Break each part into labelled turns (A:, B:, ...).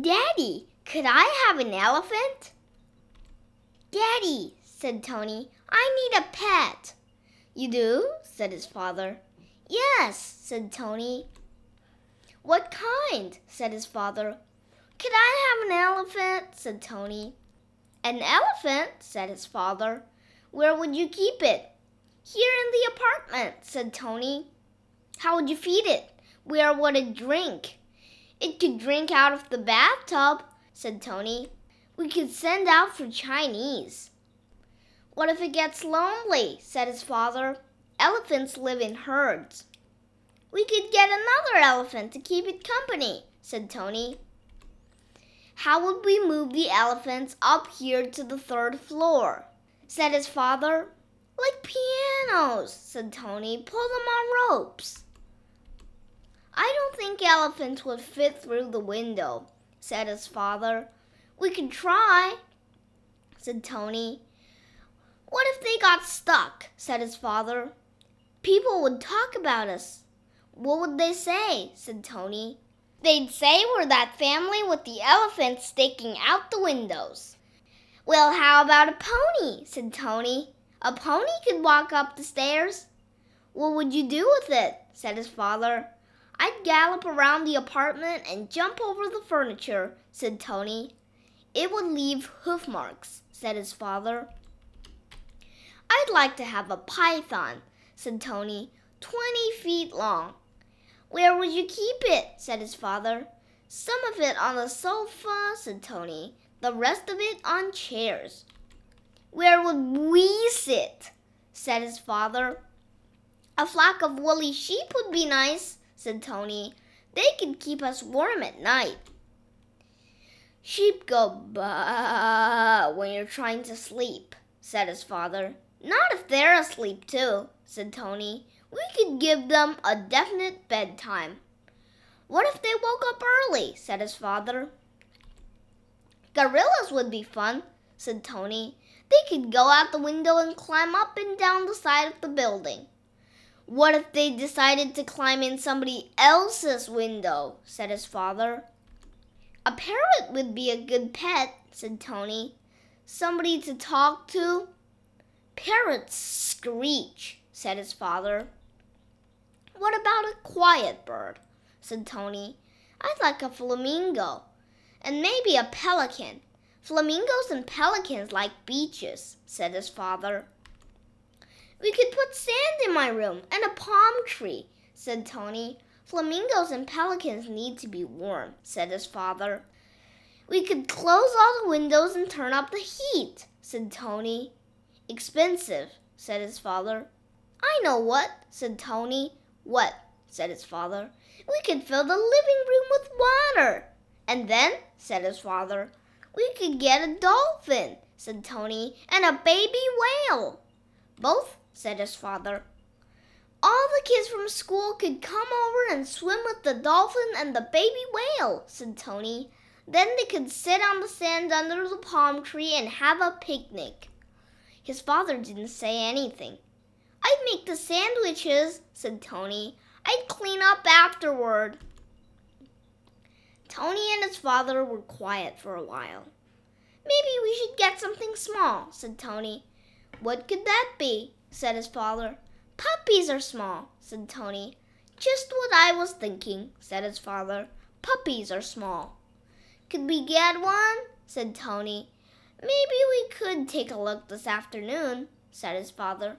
A: Daddy, could I have an elephant? Daddy, said Tony, I need a pet. You do? said his father. Yes, said Tony. What kind? said his father. Could I have an elephant? said Tony. An elephant? said his father. Where would you keep it? Here in the apartment, said Tony. How would you feed it? Where would it drink? It could drink out of the bathtub, said Tony. We could send out for Chinese. What if it gets lonely? said his father. Elephants live in herds. We could get another elephant to keep it company, said Tony. How would we move the elephants up here to the third floor? said his father. Like pianos, said Tony. Pull them on ropes. Think elephants would fit through the window, said his father. We could try, said Tony. What if they got stuck? said his father. People would talk about us. What would they say? said Tony. They'd say we're that family with the elephants sticking out the windows. Well, how about a pony? said Tony. A pony could walk up the stairs. What would you do with it? said his father. I'd gallop around the apartment and jump over the furniture, said Tony. It would leave hoof marks, said his father. I'd like to have a python, said Tony, twenty feet long. Where would you keep it? said his father. Some of it on the sofa, said Tony, the rest of it on chairs. Where would we sit? said his father. A flock of woolly sheep would be nice, said Tony. They could keep us warm at night. Sheep go baa when you're trying to sleep, said his father. Not if they're asleep, too, said Tony. We could give them a definite bedtime. What if they woke up early? said his father. Gorillas would be fun, said Tony. They could go out the window and climb up and down the side of the building. What if they decided to climb in somebody else's window? said his father. A parrot would be a good pet, said Tony. Somebody to talk to? Parrots screech, said his father. What about a quiet bird? said Tony. I'd like a flamingo. And maybe a pelican. Flamingos and pelicans like beaches, said his father. We could put sand in my room and a palm tree, said Tony. Flamingos and pelicans need to be warm, said his father. We could close all the windows and turn up the heat, said Tony. Expensive, said his father. I know what, said Tony. What? said his father. We could fill the living room with water. And then, said his father, we could get a dolphin, said Tony, and a baby whale. Both said his father. All the kids from school could come over and swim with the dolphin and the baby whale, said Tony. Then they could sit on the sand under the palm tree and have a picnic. His father didn't say anything. I'd make the sandwiches, said Tony. I'd clean up afterward. Tony and his father were quiet for a while. Maybe we should get something small, said Tony. What could that be? Said his father. Puppies are small, said Tony. Just what I was thinking, said his father. Puppies are small. Could we get one? said Tony. Maybe we could take a look this afternoon, said his father.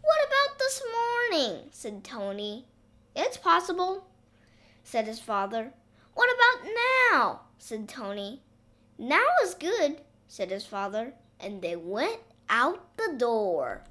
A: What about this morning? said Tony. It's possible, said his father. What about now? said Tony. Now is good, said his father, and they went out the door.